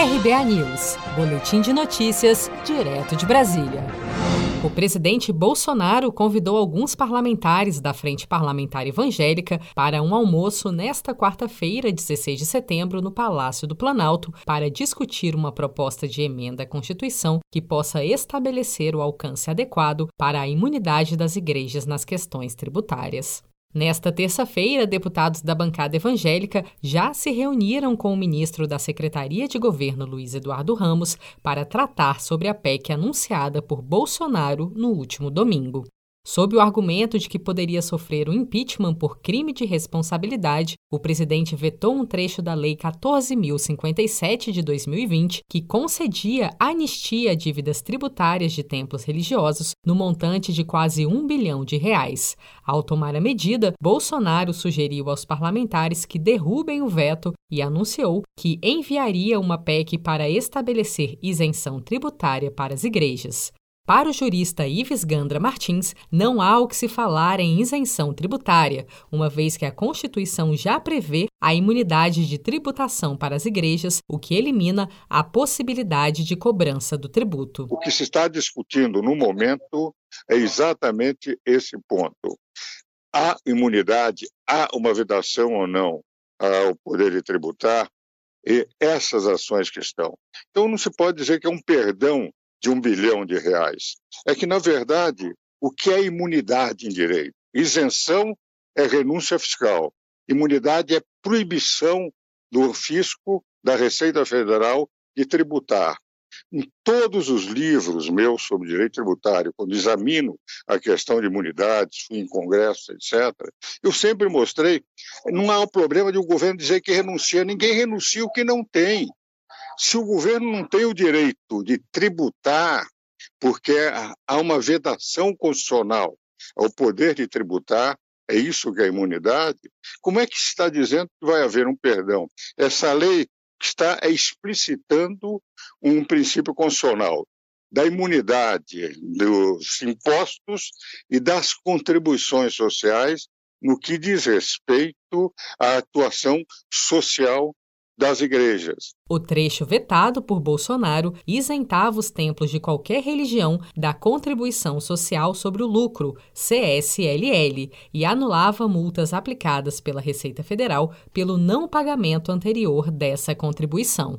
RBA News, Boletim de Notícias, direto de Brasília. O presidente Bolsonaro convidou alguns parlamentares da Frente Parlamentar Evangélica para um almoço nesta quarta-feira, 16 de setembro, no Palácio do Planalto, para discutir uma proposta de emenda à Constituição que possa estabelecer o alcance adequado para a imunidade das igrejas nas questões tributárias. Nesta terça-feira, deputados da bancada evangélica já se reuniram com o ministro da Secretaria de Governo, Luiz Eduardo Ramos, para tratar sobre a PEC anunciada por Bolsonaro no último domingo. Sob o argumento de que poderia sofrer um impeachment por crime de responsabilidade, o presidente vetou um trecho da Lei 14.057 de 2020 que concedia anistia a dívidas tributárias de templos religiosos no montante de quase um bilhão de reais. Ao tomar a medida, Bolsonaro sugeriu aos parlamentares que derrubem o veto e anunciou que enviaria uma PEC para estabelecer isenção tributária para as igrejas. Para o jurista Ives Gandra Martins, não há o que se falar em isenção tributária, uma vez que a Constituição já prevê a imunidade de tributação para as igrejas, o que elimina a possibilidade de cobrança do tributo. O que se está discutindo no momento é exatamente esse ponto. Há imunidade, há uma vedação ou não ao poder de tributar, e essas ações que estão. Então, não se pode dizer que é um perdão de um bilhão de reais. É que, na verdade, o que é imunidade em direito? Isenção é renúncia fiscal. Imunidade é proibição do fisco, da Receita Federal, de tributar. Em todos os livros meus sobre direito tributário, quando examino a questão de imunidades, fui em congressos, etc., eu sempre mostrei não há o problema de o um governo dizer que renuncia. Ninguém renuncia o que não tem. Se o governo não tem o direito de tributar, porque há uma vedação constitucional ao poder de tributar, é isso que é a imunidade, como é que se está dizendo que vai haver um perdão? Essa lei está explicitando um princípio constitucional da imunidade dos impostos e das contribuições sociais no que diz respeito à atuação social das igrejas. O trecho vetado por Bolsonaro isentava os templos de qualquer religião da contribuição social sobre o lucro, CSLL, e anulava multas aplicadas pela Receita Federal pelo não pagamento anterior dessa contribuição.